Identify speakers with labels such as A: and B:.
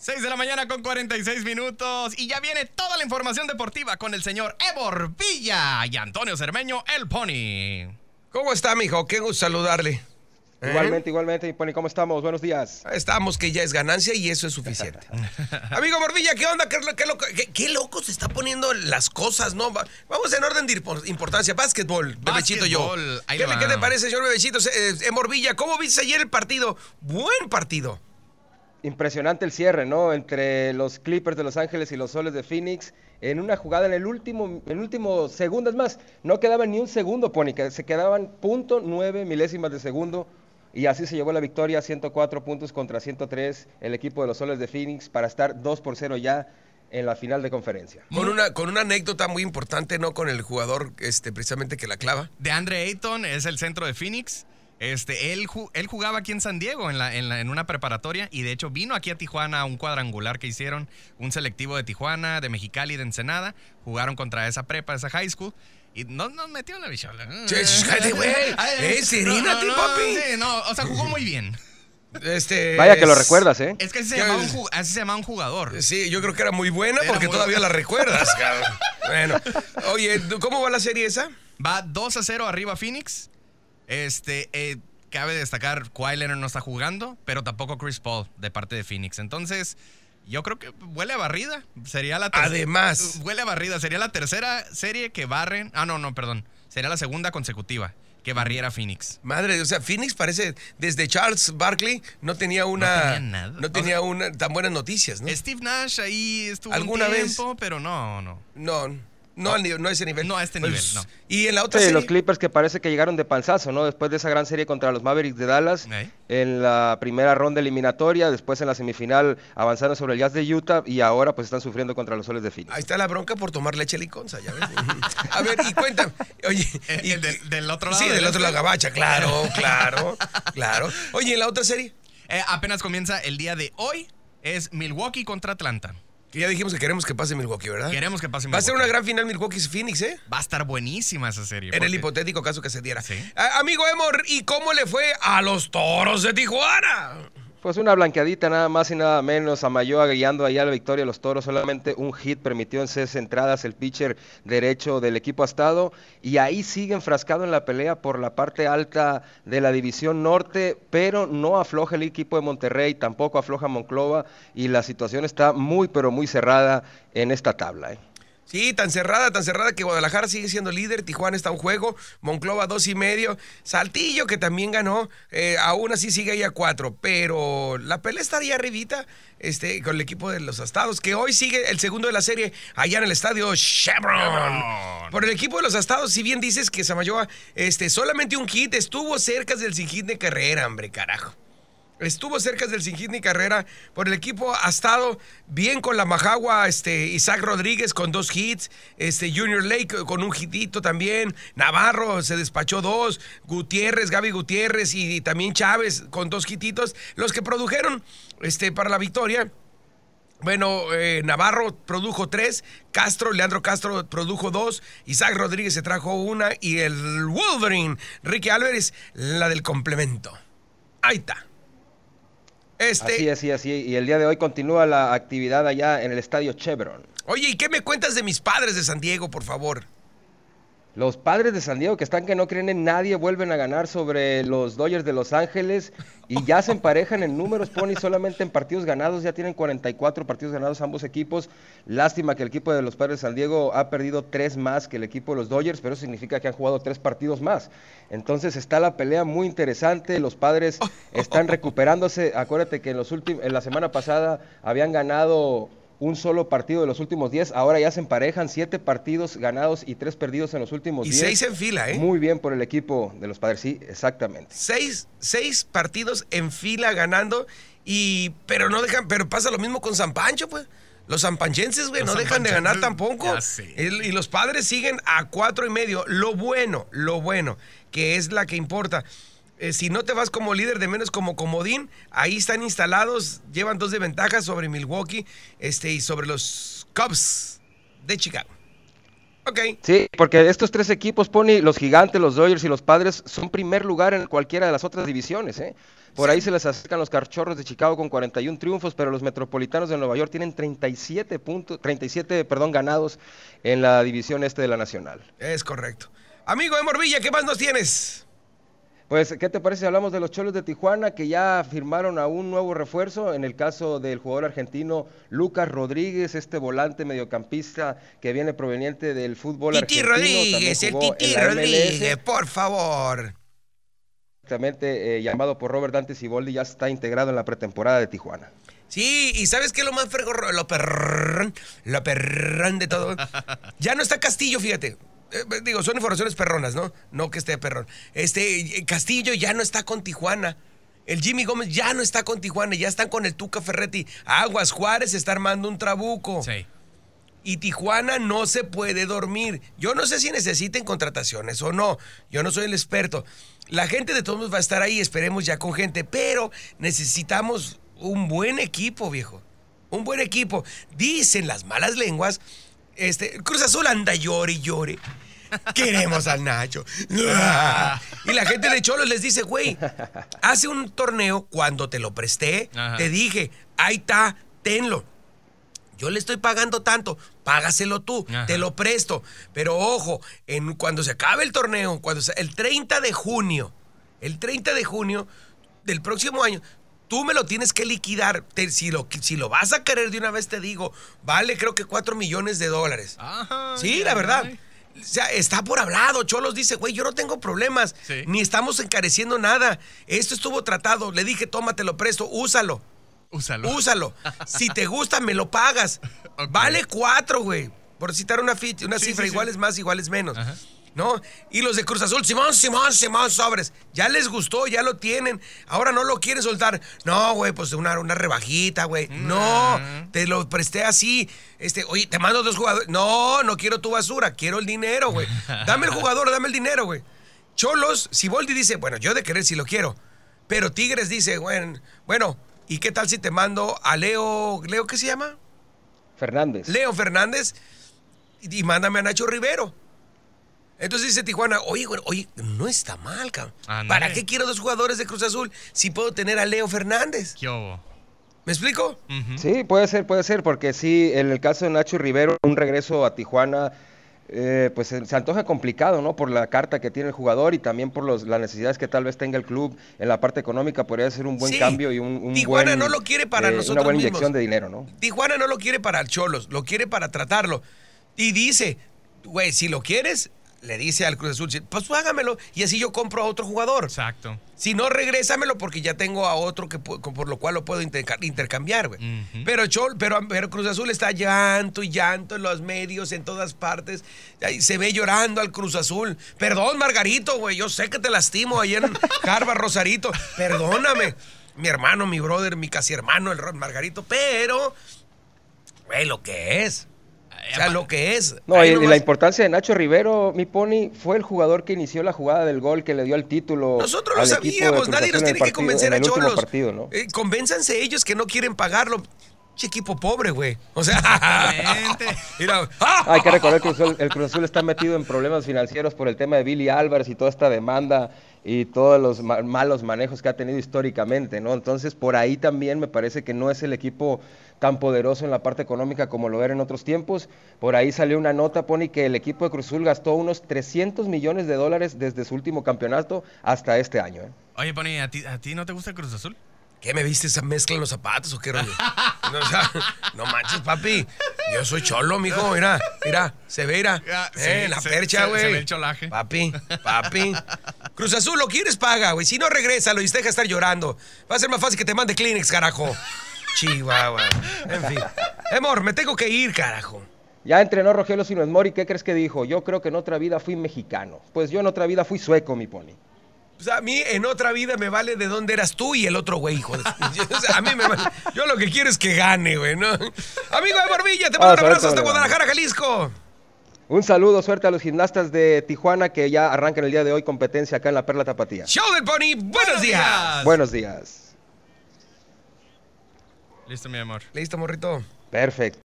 A: 6 de la mañana con 46 minutos y ya viene toda la información deportiva con el señor Ebor Villa y Antonio Cermeño, el Pony.
B: ¿Cómo está, mijo? Qué gusto saludarle.
C: ¿Eh? Igualmente, igualmente, mi Pony, ¿cómo estamos? Buenos días.
B: Estamos, que ya es ganancia y eso es suficiente. Amigo Morvilla, ¿qué onda? ¿Qué, qué, qué, loco se está poniendo las cosas, no? Vamos en orden de importancia. Básquetbol, Bebechito yo. ¿Qué, ¿Qué, te parece, señor Bebechito? Eh, Morvilla, ¿cómo viste ayer el partido? Buen partido
C: impresionante el cierre, ¿no? Entre los Clippers de Los Ángeles y los Soles de Phoenix. En una jugada en el último, en último segundo, es más, no quedaba ni un segundo, Pony, se quedaban punto nueve milésimas de segundo. Y así se llevó la victoria, 104 puntos contra 103, el equipo de los Soles de Phoenix, para estar 2 por 0 ya en la final de conferencia.
B: Con una, con una anécdota muy importante, ¿no? Con el jugador este, precisamente que la clava.
A: De Andre Ayton, es el centro de Phoenix. Este, él, él jugaba aquí en San Diego, en, la, en, una preparatoria, y de hecho vino aquí a Tijuana a un cuadrangular que hicieron, un selectivo de Tijuana, de Mexicali, de Ensenada. Jugaron contra esa prepa, esa high school. Y no nos metió en la bichola.
B: Cállate, güey. ¡Eh, serínate, no, papi!
A: Sí, no, o sea, jugó muy bien.
C: Este, Vaya que lo recuerdas, ¿eh?
A: Es que así se, llamaba un, así se llamaba un jugador.
B: Sí, yo creo que era muy buena porque todavía la recuerdas, cabrón. bueno, oye, ¿cómo va la serie esa?
A: Va 2 a 0 arriba Phoenix. Este, eh, cabe destacar, Kawhi Leonard no está jugando, pero tampoco Chris Paul de parte de Phoenix. Entonces, yo creo que huele a barrida. Sería la
B: Además.
A: Huele a barrida. Sería la tercera serie que barren. Ah, no, no, perdón. Sería la segunda consecutiva que barriera Phoenix.
B: Madre, o sea, Phoenix parece desde Charles Barkley no tenía una no tenía, nada. No tenía una tan buenas noticias, ¿no?
A: Steve Nash ahí estuvo ¿Alguna un tiempo, vez? pero no, no.
B: No. No, no a ese nivel.
A: No a este nivel, pues, no.
B: Y en la otra
C: sí,
B: serie.
C: los Clippers que parece que llegaron de panzazo, ¿no? Después de esa gran serie contra los Mavericks de Dallas, en la primera ronda eliminatoria, después en la semifinal avanzaron sobre el Jazz de Utah y ahora pues están sufriendo contra los Soles de Phoenix.
B: Ahí está la bronca por tomar leche liconza, ya ves. a ver, y cuéntame. Oye,
A: eh, y, del, otro lado.
B: Sí, del otro lado, Gabacha, claro, claro, claro. Oye, ¿en la otra serie?
A: Eh, apenas comienza el día de hoy. Es Milwaukee contra Atlanta.
B: Que ya dijimos que queremos que pase Milwaukee, ¿verdad?
A: Queremos que pase
B: Milwaukee. Va a ser una gran final Milwaukee-Phoenix, ¿eh?
A: Va a estar buenísima esa serie.
B: En el hipotético caso que se diera. Sí. amigo Emor, ¿y cómo le fue a los toros de Tijuana?
C: Pues una blanqueadita nada más y nada menos. Amayoa guiando allá la victoria de los toros. Solamente un hit permitió en seis entradas el pitcher derecho del equipo Estado. Y ahí sigue enfrascado en la pelea por la parte alta de la división norte. Pero no afloja el equipo de Monterrey, tampoco afloja Monclova. Y la situación está muy, pero muy cerrada en esta tabla. ¿eh?
B: Sí, tan cerrada, tan cerrada que Guadalajara sigue siendo líder, Tijuana está a un juego, Monclova dos y medio, Saltillo que también ganó, eh, aún así sigue ahí a cuatro, pero la pelea está ahí arribita este, con el equipo de los Estados, que hoy sigue el segundo de la serie allá en el estadio Chevron. Por el equipo de los Estados, si bien dices que Samayoa, este, solamente un hit, estuvo cerca del sin hit de carrera, hombre, carajo. Estuvo cerca del sin hit ni carrera por el equipo. Ha estado bien con la Majagua, este, Isaac Rodríguez con dos hits, este, Junior Lake con un hitito también, Navarro se despachó dos, Gutiérrez, Gaby Gutiérrez y, también Chávez con dos hititos, los que produjeron este, para la victoria. Bueno, eh, Navarro produjo tres, Castro, Leandro Castro produjo dos, Isaac Rodríguez se trajo una y el Wolverine, Ricky Álvarez, la del complemento. Ahí está.
C: Este... Así, así, así. Y el día de hoy continúa la actividad allá en el estadio Chevron.
B: Oye, ¿y qué me cuentas de mis padres de San Diego, por favor?
C: Los padres de San Diego que están que no creen en nadie vuelven a ganar sobre los Dodgers de Los Ángeles y ya se emparejan en números, Pony, solamente en partidos ganados, ya tienen 44 partidos ganados ambos equipos. Lástima que el equipo de los padres de San Diego ha perdido tres más que el equipo de los Dodgers, pero eso significa que han jugado tres partidos más. Entonces está la pelea muy interesante, los padres están recuperándose. Acuérdate que en, los en la semana pasada habían ganado un solo partido de los últimos 10. Ahora ya se emparejan siete partidos ganados y tres perdidos en los últimos 10.
B: Y seis en fila, ¿eh?
C: Muy bien por el equipo de los padres, sí, exactamente.
B: Seis, seis partidos en fila ganando y pero no dejan, pero pasa lo mismo con San Pancho, pues. Los zampanchenses, güey, no dejan de ganar tampoco. y los padres siguen a cuatro y medio. Lo bueno, lo bueno, que es la que importa. Eh, si no te vas como líder de menos como comodín, ahí están instalados, llevan dos de ventaja sobre Milwaukee este, y sobre los Cubs de Chicago. Ok.
C: Sí, porque estos tres equipos, Pony, los gigantes, los Dodgers y los padres, son primer lugar en cualquiera de las otras divisiones, ¿eh? Por ahí se les acercan los cachorros de Chicago con 41 triunfos, pero los metropolitanos de Nueva York tienen 37 puntos, 37, perdón, ganados en la división este de la Nacional.
B: Es correcto. Amigo de Morvilla, ¿qué más nos tienes?
C: Pues, ¿qué te parece si hablamos de los Cholos de Tijuana que ya firmaron a un nuevo refuerzo? En el caso del jugador argentino Lucas Rodríguez, este volante mediocampista que viene proveniente del fútbol
B: Titi
C: argentino.
B: Rodríguez, el Titi. Rodríguez, por favor.
C: Exactamente, eh, llamado por Robert Dante Siboldi, ya está integrado en la pretemporada de Tijuana.
B: Sí, y ¿sabes qué es lo más fregor, lo perrón, lo perrón de todo? Ya no está Castillo, fíjate. Eh, digo, son informaciones perronas, ¿no? No que esté perrón. Este, eh, Castillo ya no está con Tijuana. El Jimmy Gómez ya no está con Tijuana, ya están con el Tuca Ferretti. Aguas Juárez está armando un trabuco.
A: Sí.
B: Y Tijuana no se puede dormir. Yo no sé si necesiten contrataciones o no. Yo no soy el experto. La gente de todos va a estar ahí, esperemos ya con gente, pero necesitamos un buen equipo, viejo. Un buen equipo. Dicen las malas lenguas, este, Cruz Azul anda llore y llore. Queremos al Nacho. Y la gente de Cholos les dice, güey, hace un torneo, cuando te lo presté,
A: Ajá.
B: te dije, ahí está, tenlo. Yo le estoy pagando tanto, págaselo tú,
A: Ajá.
B: te lo presto. Pero ojo, en, cuando se acabe el torneo, cuando se- el 30 de junio, el 30 de junio del próximo año, tú me lo tienes que liquidar. Te- si, lo, si lo vas a querer de una vez, te digo, vale creo que 4 millones de dólares.
A: Ajá,
B: Sí, la verdad. O sea, está por hablado. Cholos dice, güey, yo no tengo problemas.
A: Sí.
B: Ni estamos encareciendo nada. Esto estuvo tratado. Le dije, tómatelo presto, úsalo.
A: Úsalo.
B: Úsalo. Si te gusta, me lo pagas. Vale cuatro, güey. Por citar una, una
A: Sí,
B: cifra,
A: sí, sí.
B: iguales más, iguales menos.
A: Ajá.
B: ¿No? Y los de Cruz Azul, Simón, Simón, Simón, sobres. Ya les gustó, ya lo tienen. Ahora no lo quieren soltar. No, güey, pues una, una rebajita, güey. No,
A: Mm.
B: te lo presté así. Este, oye, te mando dos jugadores. No, no quiero tu basura, quiero el dinero, güey. Dame el jugador, dame el dinero, güey. Cholos, Siboldi dice, bueno, yo de querer si lo quiero. Pero Tigres dice, bueno, bueno, ¿y qué tal si te mando a Leo, Leo qué se llama?
C: Fernández.
B: Leo Fernández y, y mándame a Nacho Rivero. Entonces dice Tijuana, oye, güey, oye, no está mal, cabrón. ¿Para qué quiero dos jugadores de Cruz Azul si puedo tener a Leo Fernández?
A: ¿Qué hubo?
B: ¿Me explico?
C: Sí, puede ser, puede ser, porque sí, en el caso de Nacho Rivero, un regreso a Tijuana, eh, pues se, se antoja complicado, ¿no? Por la carta que tiene el jugador y también por los, las necesidades que tal vez tenga el club en la parte económica, podría ser un buen
B: Sí.
C: cambio y un, un
B: Tijuana
C: buen,
B: no lo quiere para
C: eh,
B: nosotros
C: Una buena
B: mismos.
C: inyección de dinero, ¿no?
B: Tijuana no lo quiere para Cholos, lo quiere para tratarlo. Y dice, güey, si lo quieres, le dice al Cruz Azul, pues págamelo y así yo compro a otro jugador.
A: Exacto.
B: Si no, regrésamelo porque ya tengo a otro que por lo cual lo puedo interca- intercambiar, güey. Pero, Chol, pero, pero Cruz Azul está llanto y llanto en los medios, en todas partes. Se ve llorando al Cruz Azul. Perdón, Margarito, güey. Yo sé que te lastimo ahí en Harvard, Rosarito. Perdóname. Mi hermano, mi brother, mi casi hermano, el Margarito. Pero, güey, lo que es. O sea, lo que es.
C: No, y,
B: nomás-
C: la importancia de Nacho Rivero, mi pony, fue el jugador que inició la jugada del gol que le dio el título.
B: Nosotros lo sabíamos, nadie nos tiene que convencer
C: en
B: a Cholos.
C: partido, ¿no?
B: Eh, convénzanse ellos que no quieren pagarlo. Che equipo pobre, güey. O sea, mira, ¡ah!
C: Hay que recordar que el Cruz Azul- el Cruz Azul está metido en problemas financieros por el tema de Billy Álvarez y toda esta demanda y todos los ma- malos manejos que ha tenido históricamente, ¿no? Entonces, por ahí también me parece que no es el equipo tan poderoso en la parte económica como lo era en otros tiempos. Por ahí salió una nota, Pony, que el equipo de Cruz Azul gastó unos 300 millones de dólares desde su último campeonato hasta este año, ¿eh?
A: Oye, Pony, ¿a ti, ¿a ti no te gusta el Cruz Azul?
B: ¿Qué me viste esa mezcla en los zapatos o qué rollo? No, o sea, no manches, papi. Yo soy cholo, mijo. Mira, mira, se ve, mira.
A: Ah, sí,
B: eh, la
A: se-
B: percha,
A: se-
B: güey.
A: se ve el cholaje.
B: Papi, papi. Cruz Azul, lo quieres, paga, güey. Si no, regrésalo y deja de estar llorando. Va a ser más fácil que te mande Kleenex, carajo. Chihuahua. En fin. Amor, me tengo que ir, carajo.
C: Ya entrenó Rogelio Sinuez Mori, ¿qué crees que dijo? Yo creo que en otra vida fui mexicano. Pues yo en otra vida fui sueco, mi Pony.
B: O sea, a mí en otra vida me vale de dónde eras tú y el otro güey, hijo de... O sea, a mí me vale... Yo lo que quiero es que gane, güey, ¿no? Amigo de Barbilla, te mando un abrazo hasta. Guadalajara, Jalisco.
C: Un saludo, suerte a los gimnastas de Tijuana que ya arrancan el día de hoy competencia acá en la Perla Tapatía.
B: Show del Pony, buenos días.
C: Buenos días.
A: Listo, mi amor.
B: Listo, morrito.
C: Perfecto.